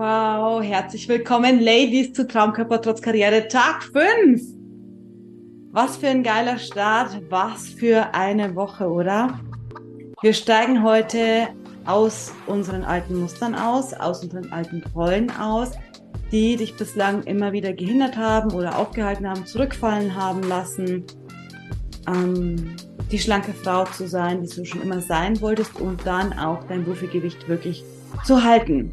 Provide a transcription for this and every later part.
Wow, herzlich willkommen, Ladies, zu Traumkörper trotz Karriere Tag 5. Was für ein geiler Start, was für eine Woche, oder? Wir steigen heute aus unseren alten Mustern aus, aus unseren alten Rollen aus, die dich bislang immer wieder gehindert haben oder aufgehalten haben, zurückfallen haben lassen, ähm, die schlanke Frau zu sein, die du schon immer sein wolltest und dann auch dein Wurfelgewicht wirklich zu halten.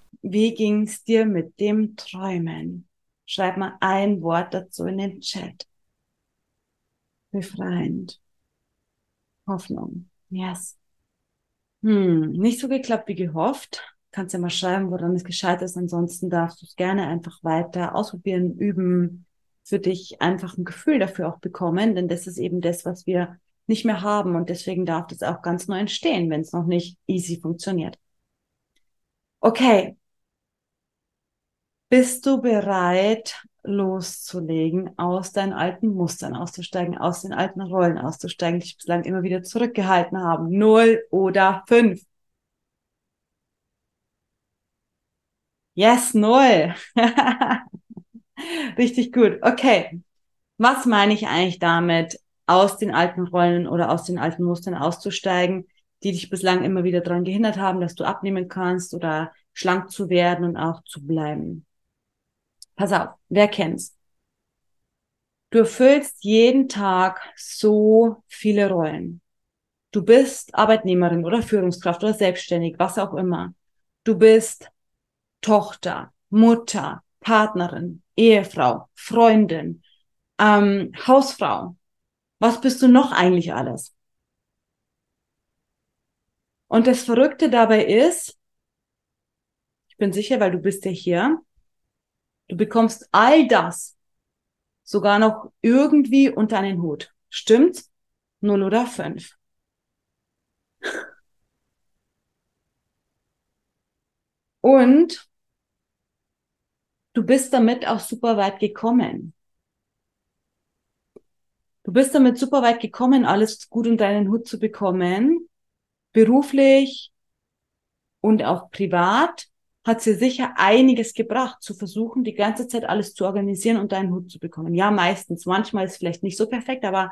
Wie ging's dir mit dem Träumen? Schreib mal ein Wort dazu in den Chat. Befreiend. Hoffnung. Yes. Hm, nicht so geklappt wie gehofft. Kannst ja mal schreiben, woran es gescheitert ist. Ansonsten darfst du es gerne einfach weiter ausprobieren, üben, für dich einfach ein Gefühl dafür auch bekommen, denn das ist eben das, was wir nicht mehr haben und deswegen darf das auch ganz neu entstehen, wenn es noch nicht easy funktioniert. Okay. Bist du bereit, loszulegen, aus deinen alten Mustern auszusteigen, aus den alten Rollen auszusteigen, die dich bislang immer wieder zurückgehalten haben. Null oder fünf. Yes, null. Richtig gut. Okay. Was meine ich eigentlich damit, aus den alten Rollen oder aus den alten Mustern auszusteigen, die dich bislang immer wieder daran gehindert haben, dass du abnehmen kannst oder schlank zu werden und auch zu bleiben? Pass auf, wer kennt's? Du erfüllst jeden Tag so viele Rollen. Du bist Arbeitnehmerin oder Führungskraft oder selbstständig, was auch immer. Du bist Tochter, Mutter, Partnerin, Ehefrau, Freundin, ähm, Hausfrau. Was bist du noch eigentlich alles? Und das Verrückte dabei ist, ich bin sicher, weil du bist ja hier, Du bekommst all das sogar noch irgendwie unter einen Hut. Stimmt's? Null oder fünf. Und du bist damit auch super weit gekommen. Du bist damit super weit gekommen, alles gut unter einen Hut zu bekommen, beruflich und auch privat hat sie sicher einiges gebracht, zu versuchen, die ganze Zeit alles zu organisieren und deinen Hut zu bekommen. Ja, meistens. Manchmal ist es vielleicht nicht so perfekt, aber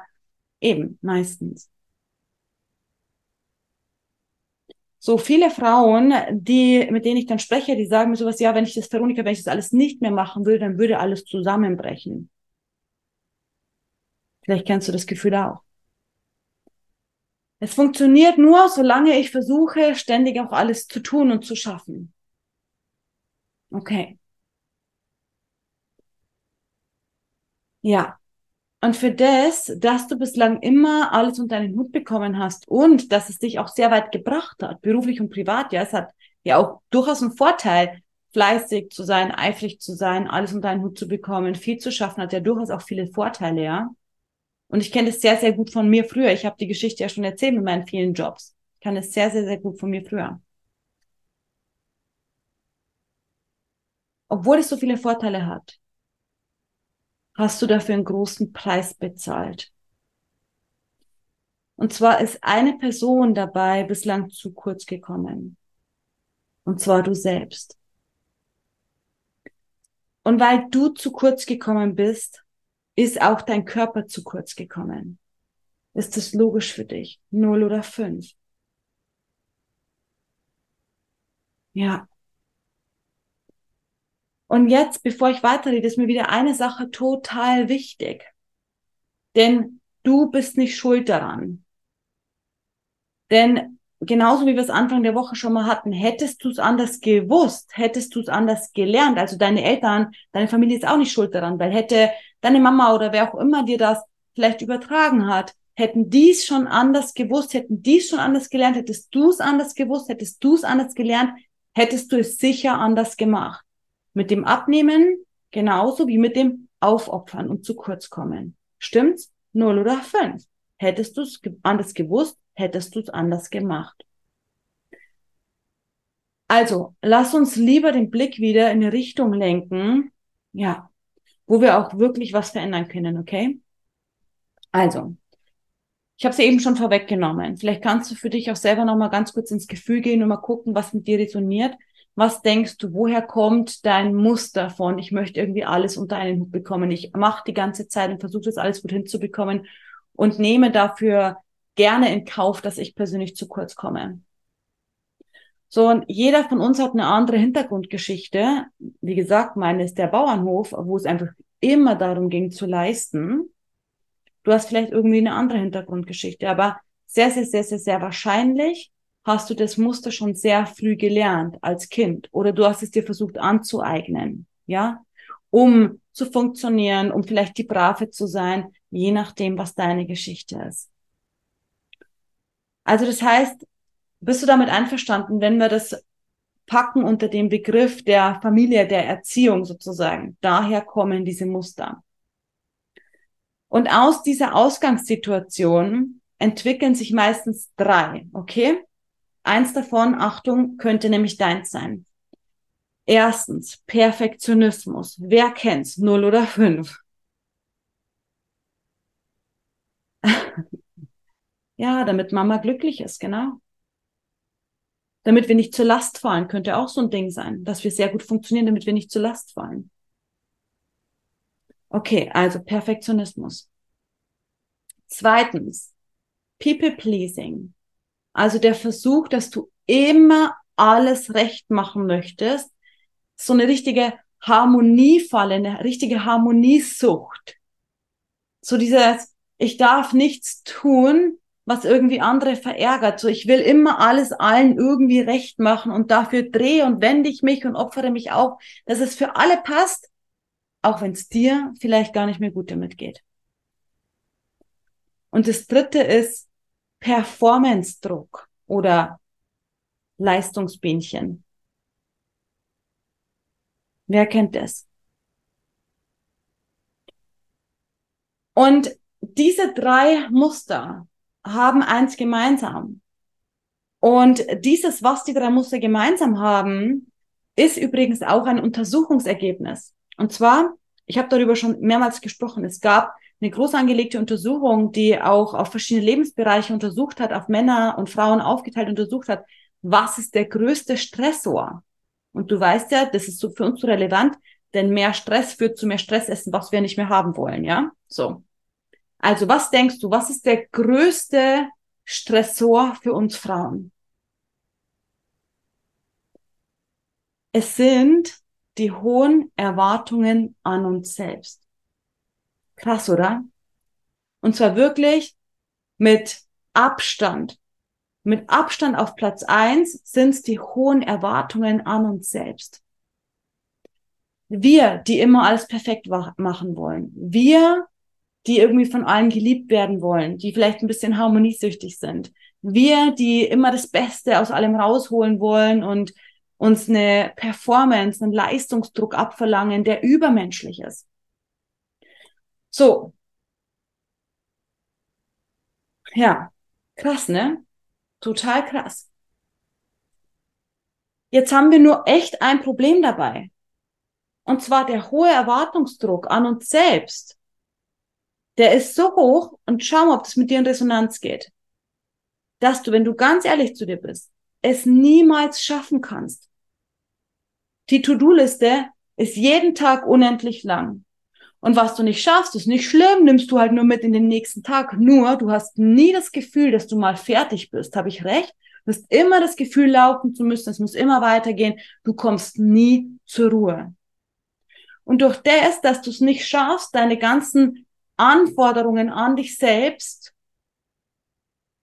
eben, meistens. So viele Frauen, die, mit denen ich dann spreche, die sagen mir sowas, ja, wenn ich das, Veronika, wenn ich das alles nicht mehr machen würde, dann würde alles zusammenbrechen. Vielleicht kennst du das Gefühl auch. Es funktioniert nur, solange ich versuche, ständig auch alles zu tun und zu schaffen. Okay. Ja. Und für das, dass du bislang immer alles unter deinen Hut bekommen hast und dass es dich auch sehr weit gebracht hat, beruflich und privat, ja, es hat ja auch durchaus einen Vorteil, fleißig zu sein, eifrig zu sein, alles unter deinen Hut zu bekommen, viel zu schaffen, hat ja durchaus auch viele Vorteile, ja. Und ich kenne das sehr, sehr gut von mir früher. Ich habe die Geschichte ja schon erzählt mit meinen vielen Jobs. Ich kann es sehr, sehr, sehr gut von mir früher. Obwohl es so viele Vorteile hat, hast du dafür einen großen Preis bezahlt. Und zwar ist eine Person dabei bislang zu kurz gekommen. Und zwar du selbst. Und weil du zu kurz gekommen bist, ist auch dein Körper zu kurz gekommen. Ist das logisch für dich? Null oder fünf? Ja. Und jetzt, bevor ich weiterrede, ist mir wieder eine Sache total wichtig. Denn du bist nicht schuld daran. Denn genauso wie wir es Anfang der Woche schon mal hatten, hättest du es anders gewusst, hättest du es anders gelernt, also deine Eltern, deine Familie ist auch nicht schuld daran, weil hätte deine Mama oder wer auch immer dir das vielleicht übertragen hat, hätten dies schon anders gewusst, hätten dies schon anders gelernt, hättest du es anders gewusst, hättest du es anders gelernt, hättest du es sicher anders gemacht. Mit dem Abnehmen genauso wie mit dem Aufopfern und zu kurz kommen. Stimmt's? Null oder fünf. Hättest du es anders gewusst, hättest du es anders gemacht. Also, lass uns lieber den Blick wieder in eine Richtung lenken, ja, wo wir auch wirklich was verändern können, okay? Also, ich habe es eben schon vorweggenommen. Vielleicht kannst du für dich auch selber noch mal ganz kurz ins Gefühl gehen und mal gucken, was mit dir resoniert. Was denkst du, woher kommt dein Muster von, ich möchte irgendwie alles unter einen Hut bekommen, ich mache die ganze Zeit und versuche das alles gut hinzubekommen und nehme dafür gerne in Kauf, dass ich persönlich zu kurz komme. So, und jeder von uns hat eine andere Hintergrundgeschichte. Wie gesagt, meine ist der Bauernhof, wo es einfach immer darum ging zu leisten. Du hast vielleicht irgendwie eine andere Hintergrundgeschichte, aber sehr, sehr, sehr, sehr, sehr wahrscheinlich hast du das Muster schon sehr früh gelernt als Kind oder du hast es dir versucht anzueignen, ja, um zu funktionieren, um vielleicht die Brave zu sein, je nachdem, was deine Geschichte ist. Also das heißt, bist du damit einverstanden, wenn wir das packen unter dem Begriff der Familie, der Erziehung sozusagen? Daher kommen diese Muster. Und aus dieser Ausgangssituation entwickeln sich meistens drei, okay? Eins davon, Achtung, könnte nämlich deins sein. Erstens, Perfektionismus. Wer kennt's? Null oder fünf? ja, damit Mama glücklich ist, genau. Damit wir nicht zur Last fallen, könnte auch so ein Ding sein, dass wir sehr gut funktionieren, damit wir nicht zur Last fallen. Okay, also Perfektionismus. Zweitens, People Pleasing. Also der Versuch, dass du immer alles recht machen möchtest. So eine richtige Harmoniefalle, eine richtige Harmoniesucht. So dieses, ich darf nichts tun, was irgendwie andere verärgert. So, ich will immer alles allen irgendwie recht machen und dafür drehe und wende ich mich und opfere mich auf, dass es für alle passt, auch wenn es dir vielleicht gar nicht mehr gut damit geht. Und das dritte ist Performance-Druck oder Leistungsbähnchen. Wer kennt das? Und diese drei Muster haben eins gemeinsam. Und dieses, was die drei Muster gemeinsam haben, ist übrigens auch ein Untersuchungsergebnis. Und zwar, ich habe darüber schon mehrmals gesprochen, es gab eine groß angelegte Untersuchung, die auch auf verschiedene Lebensbereiche untersucht hat, auf Männer und Frauen aufgeteilt untersucht hat, was ist der größte Stressor? Und du weißt ja, das ist so für uns so relevant, denn mehr Stress führt zu mehr Stressessen, was wir nicht mehr haben wollen, ja? So. Also, was denkst du, was ist der größte Stressor für uns Frauen? Es sind die hohen Erwartungen an uns selbst. Krass, oder? Und zwar wirklich mit Abstand. Mit Abstand auf Platz eins sind es die hohen Erwartungen an uns selbst. Wir, die immer alles perfekt machen wollen. Wir, die irgendwie von allen geliebt werden wollen, die vielleicht ein bisschen harmoniesüchtig sind. Wir, die immer das Beste aus allem rausholen wollen und uns eine Performance, einen Leistungsdruck abverlangen, der übermenschlich ist. So. Ja, krass, ne? Total krass. Jetzt haben wir nur echt ein Problem dabei. Und zwar der hohe Erwartungsdruck an uns selbst. Der ist so hoch und schau mal, ob das mit dir in Resonanz geht. Dass du, wenn du ganz ehrlich zu dir bist, es niemals schaffen kannst. Die To-Do-Liste ist jeden Tag unendlich lang. Und was du nicht schaffst, ist nicht schlimm, nimmst du halt nur mit in den nächsten Tag. Nur, du hast nie das Gefühl, dass du mal fertig bist. Habe ich recht? Du hast immer das Gefühl, laufen zu müssen. Es muss immer weitergehen. Du kommst nie zur Ruhe. Und durch das, dass du es nicht schaffst, deine ganzen Anforderungen an dich selbst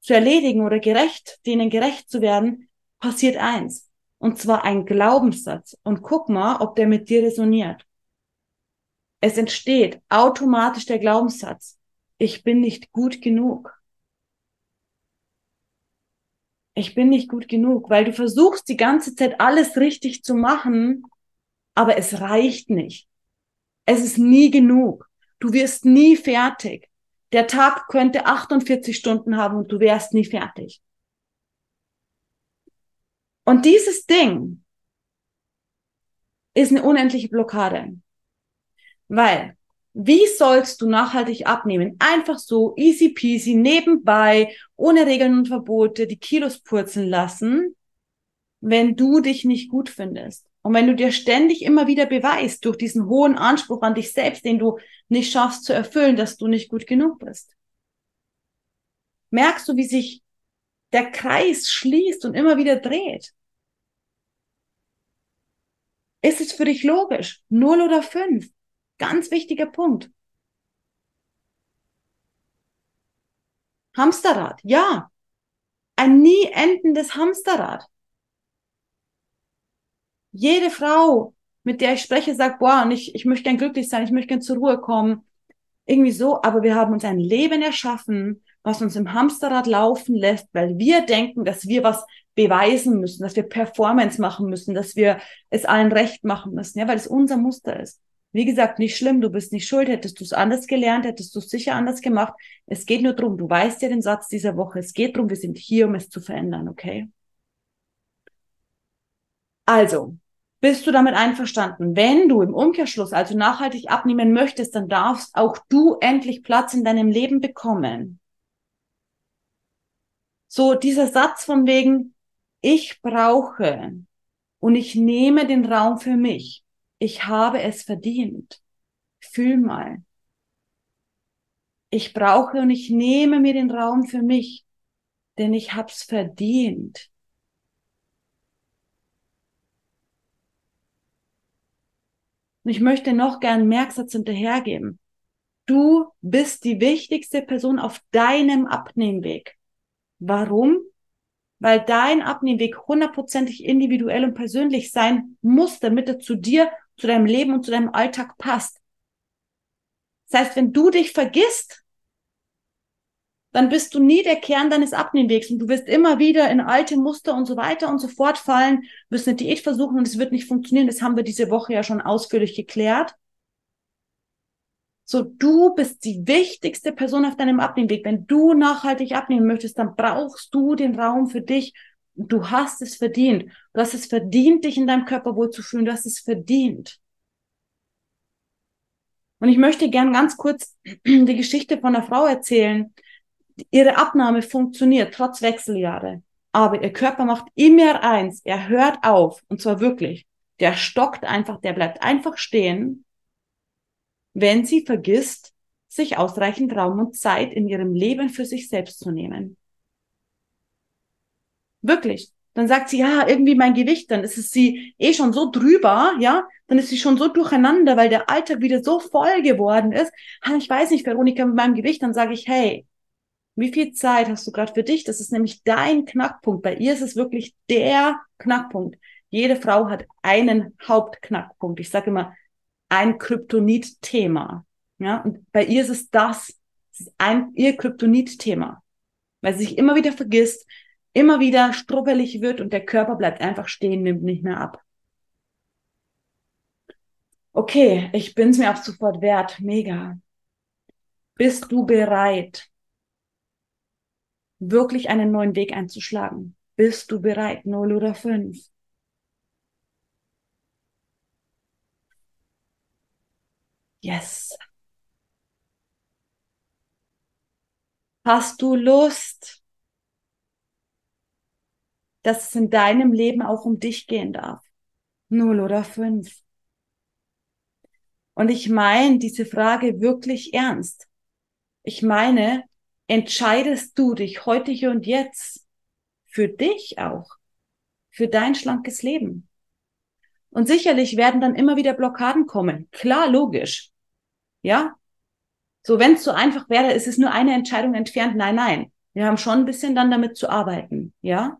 zu erledigen oder gerecht, denen gerecht zu werden, passiert eins. Und zwar ein Glaubenssatz. Und guck mal, ob der mit dir resoniert. Es entsteht automatisch der Glaubenssatz, ich bin nicht gut genug. Ich bin nicht gut genug, weil du versuchst die ganze Zeit alles richtig zu machen, Aber es reicht nicht. Es ist nie genug. Du wirst nie fertig. Der Tag könnte 48 Stunden haben und du wärst nie fertig. Und dieses Ding ist eine unendliche Blockade. Weil, wie sollst du nachhaltig abnehmen? Einfach so, easy peasy, nebenbei, ohne Regeln und Verbote, die Kilos purzeln lassen, wenn du dich nicht gut findest. Und wenn du dir ständig immer wieder beweist, durch diesen hohen Anspruch an dich selbst, den du nicht schaffst zu erfüllen, dass du nicht gut genug bist. Merkst du, wie sich der Kreis schließt und immer wieder dreht? Ist es für dich logisch? Null oder fünf? Ganz wichtiger Punkt. Hamsterrad, ja. Ein nie endendes Hamsterrad. Jede Frau, mit der ich spreche, sagt, boah, ich, ich möchte gern glücklich sein, ich möchte gern zur Ruhe kommen. Irgendwie so, aber wir haben uns ein Leben erschaffen, was uns im Hamsterrad laufen lässt, weil wir denken, dass wir was beweisen müssen, dass wir Performance machen müssen, dass wir es allen recht machen müssen, ja, weil es unser Muster ist. Wie gesagt, nicht schlimm, du bist nicht schuld, hättest du es anders gelernt, hättest du es sicher anders gemacht. Es geht nur drum, du weißt ja den Satz dieser Woche, es geht drum, wir sind hier, um es zu verändern, okay? Also, bist du damit einverstanden? Wenn du im Umkehrschluss also nachhaltig abnehmen möchtest, dann darfst auch du endlich Platz in deinem Leben bekommen. So dieser Satz von wegen, ich brauche und ich nehme den Raum für mich. Ich habe es verdient. Fühl mal. Ich brauche und ich nehme mir den Raum für mich, denn ich hab's verdient. Und ich möchte noch gern einen Merksatz hinterhergeben. Du bist die wichtigste Person auf deinem Abnehmweg. Warum? Weil dein Abnehmweg hundertprozentig individuell und persönlich sein muss, damit er zu dir, zu deinem Leben und zu deinem Alltag passt. Das heißt, wenn du dich vergisst, dann bist du nie der Kern deines Abnehmwegs und du wirst immer wieder in alte Muster und so weiter und so fort fallen, wirst eine Diät versuchen und es wird nicht funktionieren. Das haben wir diese Woche ja schon ausführlich geklärt. So, du bist die wichtigste Person auf deinem Abnehmweg. Wenn du nachhaltig abnehmen möchtest, dann brauchst du den Raum für dich. Du hast es verdient. Du hast es verdient, dich in deinem Körper wohlzufühlen. Du hast es verdient. Und ich möchte gern ganz kurz die Geschichte von einer Frau erzählen, ihre Abnahme funktioniert trotz Wechseljahre. Aber ihr Körper macht immer eins. Er hört auf. Und zwar wirklich. Der stockt einfach, der bleibt einfach stehen, wenn sie vergisst, sich ausreichend Raum und Zeit in ihrem Leben für sich selbst zu nehmen. Wirklich. Dann sagt sie, ja, irgendwie mein Gewicht, dann ist es sie eh schon so drüber, ja, dann ist sie schon so durcheinander, weil der Alltag wieder so voll geworden ist. Ich weiß nicht, Veronika, mit meinem Gewicht, dann sage ich, hey, wie viel Zeit hast du gerade für dich? Das ist nämlich dein Knackpunkt. Bei ihr ist es wirklich der Knackpunkt. Jede Frau hat einen Hauptknackpunkt. Ich sage immer, ein Kryptonit-Thema. Ja, und bei ihr ist es das. Es ist ein, ihr Kryptonit-Thema. Weil sie sich immer wieder vergisst, immer wieder struppelig wird und der Körper bleibt einfach stehen, nimmt nicht mehr ab. Okay, ich bin's mir auch sofort wert. Mega. Bist du bereit? wirklich einen neuen Weg einzuschlagen? Bist du bereit? Null oder fünf? Yes. Hast du Lust, dass es in deinem Leben auch um dich gehen darf? Null oder fünf? Und ich meine diese Frage wirklich ernst. Ich meine, entscheidest du dich heute hier und jetzt für dich auch, für dein schlankes Leben. Und sicherlich werden dann immer wieder Blockaden kommen. Klar, logisch. Ja? So, wenn es so einfach wäre, ist es nur eine Entscheidung entfernt. Nein, nein. Wir haben schon ein bisschen dann damit zu arbeiten. Ja?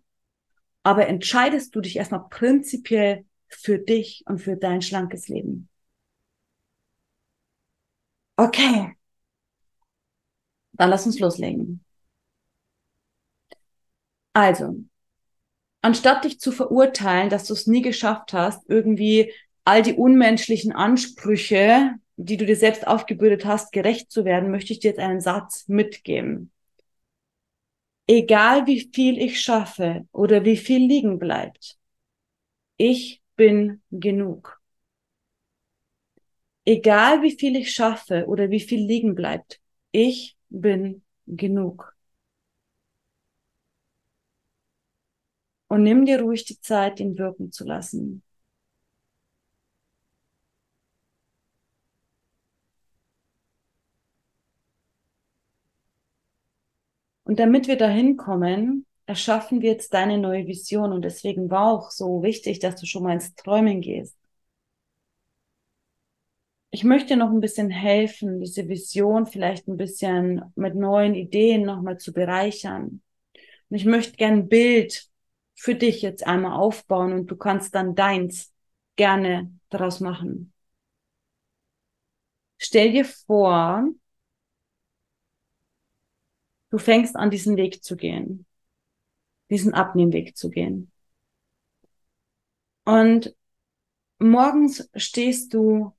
Aber entscheidest du dich erstmal prinzipiell für dich und für dein schlankes Leben. Okay, dann lass uns loslegen. Also, anstatt dich zu verurteilen, dass du es nie geschafft hast, irgendwie all die unmenschlichen Ansprüche, die du dir selbst aufgebürdet hast, gerecht zu werden, möchte ich dir jetzt einen Satz mitgeben. Egal wie viel ich schaffe oder wie viel liegen bleibt, ich bin genug. Egal wie viel ich schaffe oder wie viel liegen bleibt, ich bin genug. Und nimm dir ruhig die Zeit, ihn wirken zu lassen. Und damit wir dahin kommen, erschaffen wir jetzt deine neue Vision. Und deswegen war auch so wichtig, dass du schon mal ins Träumen gehst. Ich möchte noch ein bisschen helfen, diese Vision vielleicht ein bisschen mit neuen Ideen nochmal zu bereichern. Und ich möchte gern ein Bild für dich jetzt einmal aufbauen und du kannst dann deins gerne daraus machen. Stell dir vor, du fängst an, diesen Weg zu gehen, diesen Abnehmweg zu gehen. Und morgens stehst du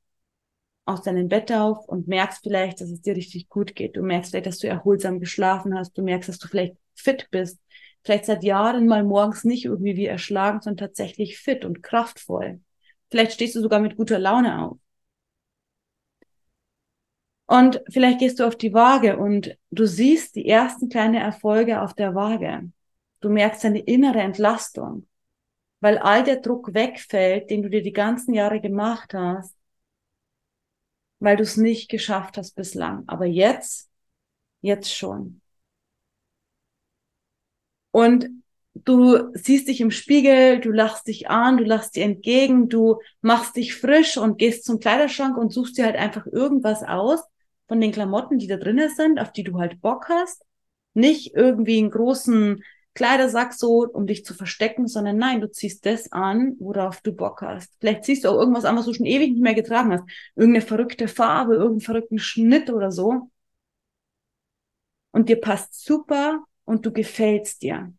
aus deinem Bett auf und merkst vielleicht, dass es dir richtig gut geht. Du merkst vielleicht, dass du erholsam geschlafen hast. Du merkst, dass du vielleicht fit bist vielleicht seit Jahren mal morgens nicht irgendwie wie erschlagen, sondern tatsächlich fit und kraftvoll. Vielleicht stehst du sogar mit guter Laune auf. Und vielleicht gehst du auf die Waage und du siehst die ersten kleinen Erfolge auf der Waage. Du merkst eine innere Entlastung, weil all der Druck wegfällt, den du dir die ganzen Jahre gemacht hast, weil du es nicht geschafft hast bislang. Aber jetzt, jetzt schon. Und du siehst dich im Spiegel, du lachst dich an, du lachst dir entgegen, du machst dich frisch und gehst zum Kleiderschrank und suchst dir halt einfach irgendwas aus von den Klamotten, die da drinnen sind, auf die du halt Bock hast. Nicht irgendwie einen großen Kleidersack so, um dich zu verstecken, sondern nein, du ziehst das an, worauf du Bock hast. Vielleicht ziehst du auch irgendwas an, was du schon ewig nicht mehr getragen hast. Irgendeine verrückte Farbe, irgendeinen verrückten Schnitt oder so. Und dir passt super und du gefällst dir.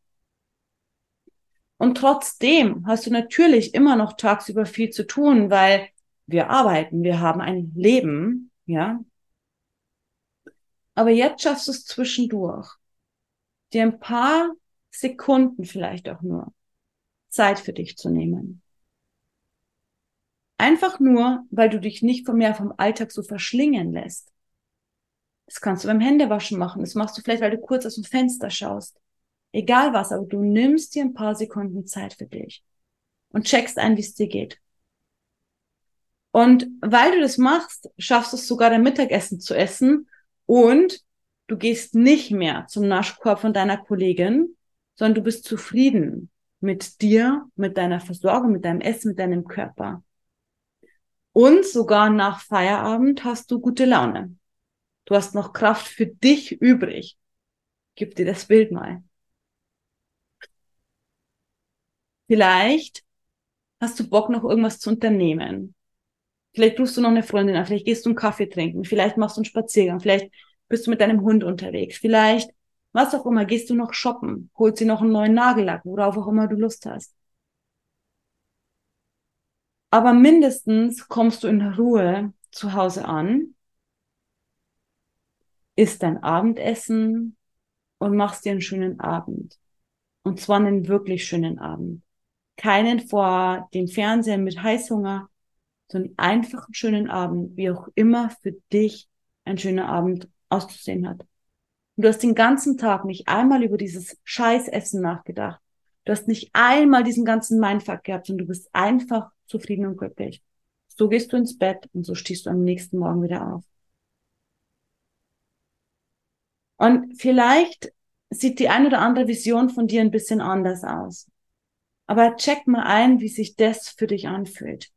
Und trotzdem hast du natürlich immer noch tagsüber viel zu tun, weil wir arbeiten, wir haben ein Leben, ja. Aber jetzt schaffst du es zwischendurch, dir ein paar Sekunden vielleicht auch nur Zeit für dich zu nehmen. Einfach nur, weil du dich nicht mehr vom Alltag so verschlingen lässt. Das kannst du beim Händewaschen machen. Das machst du vielleicht, weil du kurz aus dem Fenster schaust. Egal was, aber du nimmst dir ein paar Sekunden Zeit für dich und checkst ein, wie es dir geht. Und weil du das machst, schaffst du es sogar dein Mittagessen zu essen und du gehst nicht mehr zum Naschkorb von deiner Kollegin, sondern du bist zufrieden mit dir, mit deiner Versorgung, mit deinem Essen, mit deinem Körper. Und sogar nach Feierabend hast du gute Laune. Du hast noch Kraft für dich übrig. Gib dir das Bild mal. Vielleicht hast du Bock, noch irgendwas zu unternehmen. Vielleicht rufst du noch eine Freundin an, vielleicht gehst du einen Kaffee trinken, vielleicht machst du einen Spaziergang, vielleicht bist du mit deinem Hund unterwegs, vielleicht, was auch immer, gehst du noch shoppen, holst dir noch einen neuen Nagellack, worauf auch immer du Lust hast. Aber mindestens kommst du in Ruhe zu Hause an isst dein Abendessen und machst dir einen schönen Abend. Und zwar einen wirklich schönen Abend. Keinen vor dem Fernseher mit Heißhunger, einfach einen schönen Abend, wie auch immer für dich ein schöner Abend auszusehen hat. Und du hast den ganzen Tag nicht einmal über dieses Scheißessen nachgedacht. Du hast nicht einmal diesen ganzen Mindfuck gehabt und du bist einfach zufrieden und glücklich. So gehst du ins Bett und so stehst du am nächsten Morgen wieder auf. Und vielleicht sieht die ein oder andere Vision von dir ein bisschen anders aus. Aber check mal ein, wie sich das für dich anfühlt.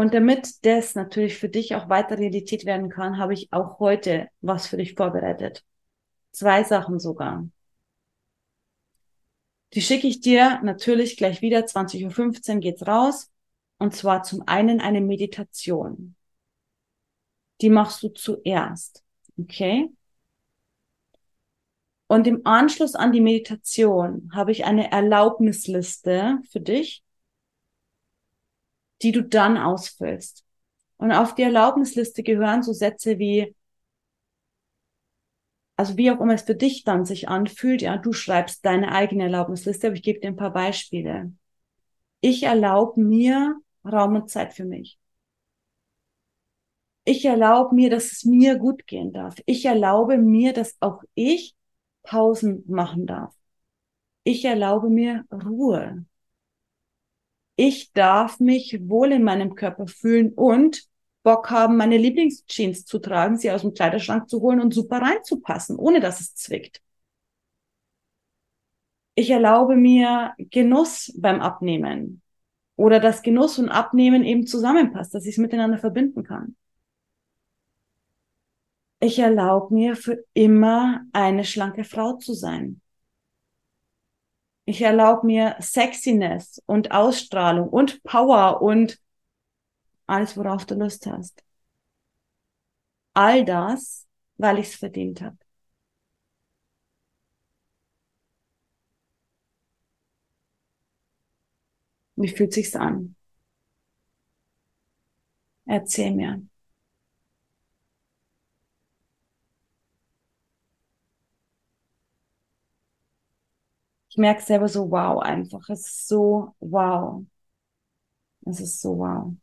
Und damit das natürlich für dich auch weiter Realität werden kann, habe ich auch heute was für dich vorbereitet. Zwei Sachen sogar. Die schicke ich dir natürlich gleich wieder. 20.15 Uhr geht's raus. Und zwar zum einen eine Meditation. die machst du zuerst. Okay? Und im Anschluss an die Meditation habe ich eine Erlaubnisliste für dich, die du dann ausfüllst. Und auf die Erlaubnisliste gehören so Sätze wie, also wie auch immer es für dich dann sich anfühlt, ja, du schreibst deine eigene Erlaubnisliste, aber ich gebe dir ein paar Beispiele. Ich erlaube mir Raum und Zeit für mich. Ich erlaube mir, dass es mir gut gehen darf. Ich erlaube mir, dass auch ich Pausen machen darf. Ich erlaube mir Ruhe. Ich darf mich wohl in meinem Körper fühlen und Bock haben, meine Lieblingsjeans zu tragen, sie aus dem Kleiderschrank zu holen und super reinzupassen, ohne dass es zwickt. Ich erlaube mir Genuss beim Abnehmen oder dass Genuss und Abnehmen eben zusammenpasst, dass ich es miteinander verbinden kann. Ich erlaube mir für immer eine schlanke Frau zu sein. Ich erlaube mir Sexiness und Ausstrahlung und Power und alles, worauf du Lust hast. All das, weil ich es verdient habe. Wie fühlt sich's an? Erzähl mir. Ich merke selber so wow einfach. Es ist so wow. Es ist so wow.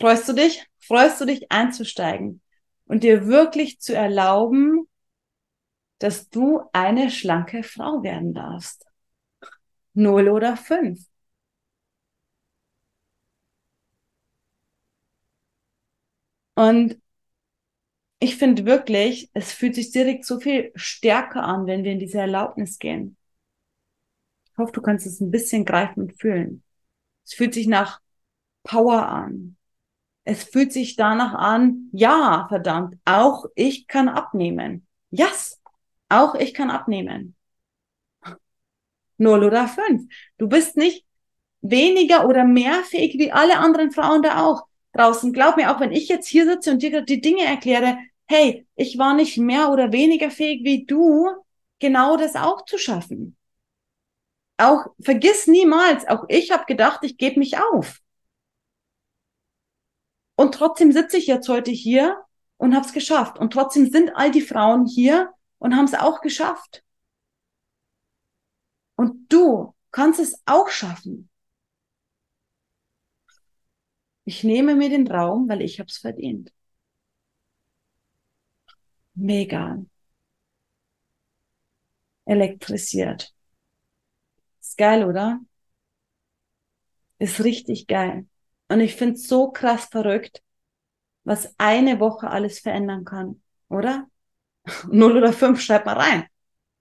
Freust du dich? Freust du dich einzusteigen und dir wirklich zu erlauben, dass du eine schlanke Frau werden darfst? Null oder fünf? Und ich finde wirklich, es fühlt sich direkt so viel stärker an, wenn wir in diese Erlaubnis gehen. Ich hoffe, du kannst es ein bisschen greifen und fühlen. Es fühlt sich nach Power an. Es fühlt sich danach an, ja, verdammt, auch ich kann abnehmen. Yes, auch ich kann abnehmen. Null oder fünf. Du bist nicht weniger oder mehr fähig wie alle anderen Frauen da auch draußen. Glaub mir, auch wenn ich jetzt hier sitze und dir die Dinge erkläre, hey, ich war nicht mehr oder weniger fähig wie du, genau das auch zu schaffen. Auch vergiss niemals, auch ich habe gedacht, ich gebe mich auf. Und trotzdem sitze ich jetzt heute hier und habe es geschafft. Und trotzdem sind all die Frauen hier und haben es auch geschafft. Und du kannst es auch schaffen. Ich nehme mir den Raum, weil ich habe es verdient. Mega. Elektrisiert. Ist geil, oder? Ist richtig geil. Und ich finde es so krass verrückt, was eine Woche alles verändern kann, oder? Null oder fünf, schreib mal rein.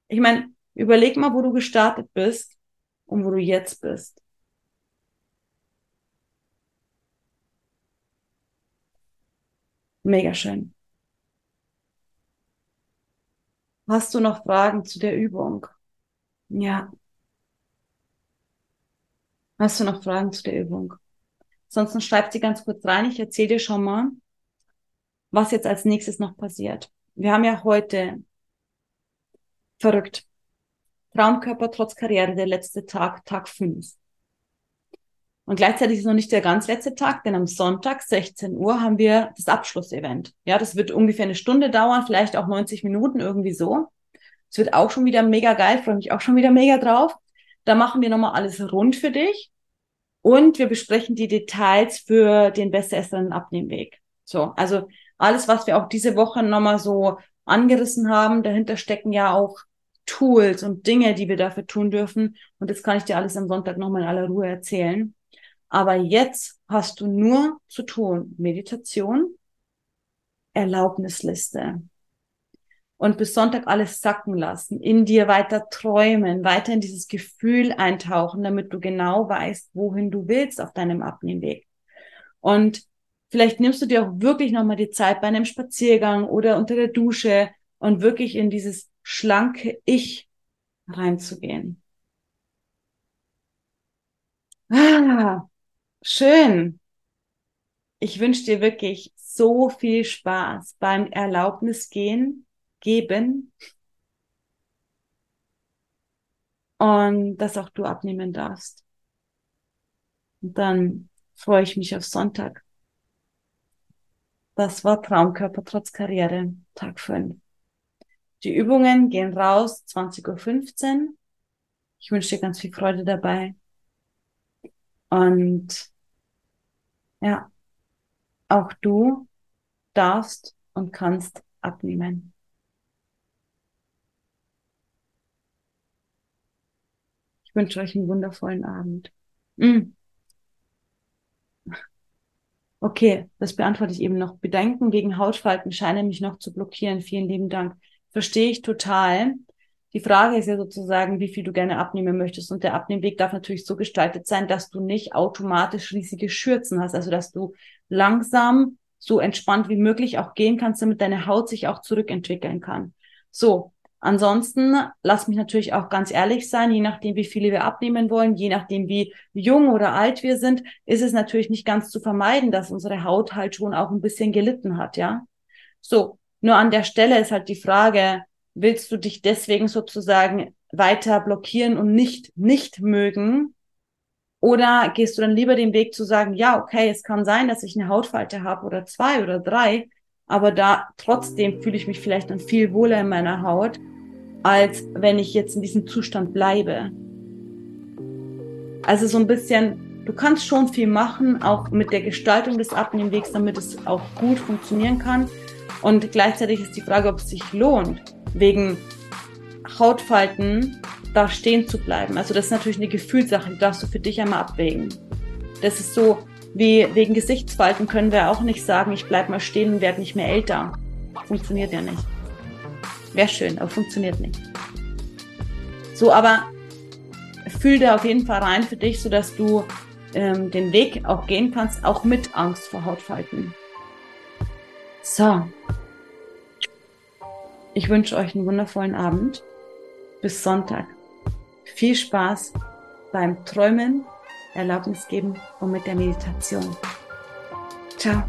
Ich meine, überleg mal, wo du gestartet bist und wo du jetzt bist. Mega schön. Hast du noch Fragen zu der Übung? Ja. Hast du noch Fragen zu der Übung? Sonst schreibt sie ganz kurz rein. Ich erzähle dir schon mal, was jetzt als nächstes noch passiert. Wir haben ja heute verrückt. Traumkörper trotz Karriere, der letzte Tag, Tag 5. Und gleichzeitig ist noch nicht der ganz letzte Tag, denn am Sonntag, 16 Uhr, haben wir das Abschlussevent. Ja, das wird ungefähr eine Stunde dauern, vielleicht auch 90 Minuten, irgendwie so. Es wird auch schon wieder mega geil, freue mich auch schon wieder mega drauf. Da machen wir nochmal alles rund für dich. Und wir besprechen die Details für den besseresseren Abnehmweg. So, also alles, was wir auch diese Woche nochmal so angerissen haben, dahinter stecken ja auch Tools und Dinge, die wir dafür tun dürfen. Und das kann ich dir alles am Sonntag nochmal in aller Ruhe erzählen. Aber jetzt hast du nur zu tun Meditation, Erlaubnisliste, und bis Sonntag alles sacken lassen, in dir weiter träumen, weiter in dieses Gefühl eintauchen, damit du genau weißt, wohin du willst auf deinem Abnehmweg. Und vielleicht nimmst du dir auch wirklich nochmal die Zeit bei einem Spaziergang oder unter der Dusche und wirklich in dieses schlanke Ich reinzugehen. Ah, schön. ich wünsche dir wirklich so viel Spaß beim Erlaubnis gehen, geben und dass auch du abnehmen darfst. Und dann freue ich mich auf Sonntag. Das war Traumkörper trotz Karriere, Tag 5. Die Übungen gehen raus 20.15 Uhr. Ich wünsche dir ganz viel Freude dabei. Und ja, auch du darfst und kannst abnehmen. Ich wünsche euch einen wundervollen Abend. Mm. Okay, das beantworte ich eben noch. Bedenken wegen Hautfalten scheinen mich noch zu blockieren. Vielen lieben Dank. Verstehe ich total. Die Frage ist ja sozusagen, wie viel du gerne abnehmen möchtest. Und der Abnehmweg darf natürlich so gestaltet sein, dass du nicht automatisch riesige Schürzen hast. Also, dass du langsam, so entspannt wie möglich auch gehen kannst, damit deine Haut sich auch zurückentwickeln kann. So. Ansonsten, lass mich natürlich auch ganz ehrlich sein, je nachdem, wie viele wir abnehmen wollen, je nachdem, wie jung oder alt wir sind, ist es natürlich nicht ganz zu vermeiden, dass unsere Haut halt schon auch ein bisschen gelitten hat, ja. So. Nur an der Stelle ist halt die Frage, willst du dich deswegen sozusagen weiter blockieren und nicht, nicht mögen? Oder gehst du dann lieber den Weg zu sagen, ja, okay, es kann sein, dass ich eine Hautfalte habe oder zwei oder drei, aber da trotzdem fühle ich mich vielleicht dann viel wohler in meiner Haut, als wenn ich jetzt in diesem Zustand bleibe. Also so ein bisschen, du kannst schon viel machen, auch mit der Gestaltung des Abnehmwegs, damit es auch gut funktionieren kann. Und gleichzeitig ist die Frage, ob es sich lohnt wegen Hautfalten da stehen zu bleiben. Also das ist natürlich eine Gefühlssache, die darfst du für dich einmal abwägen. Das ist so, wie wegen Gesichtsfalten können wir auch nicht sagen, ich bleib mal stehen und werde nicht mehr älter. Funktioniert ja nicht. Wäre schön, aber funktioniert nicht. So, aber fühl da auf jeden Fall rein für dich, sodass du ähm, den Weg auch gehen kannst, auch mit Angst vor Hautfalten. So, ich wünsche euch einen wundervollen Abend. Bis Sonntag. Viel Spaß beim Träumen, Erlaubnis geben und mit der Meditation. Ciao.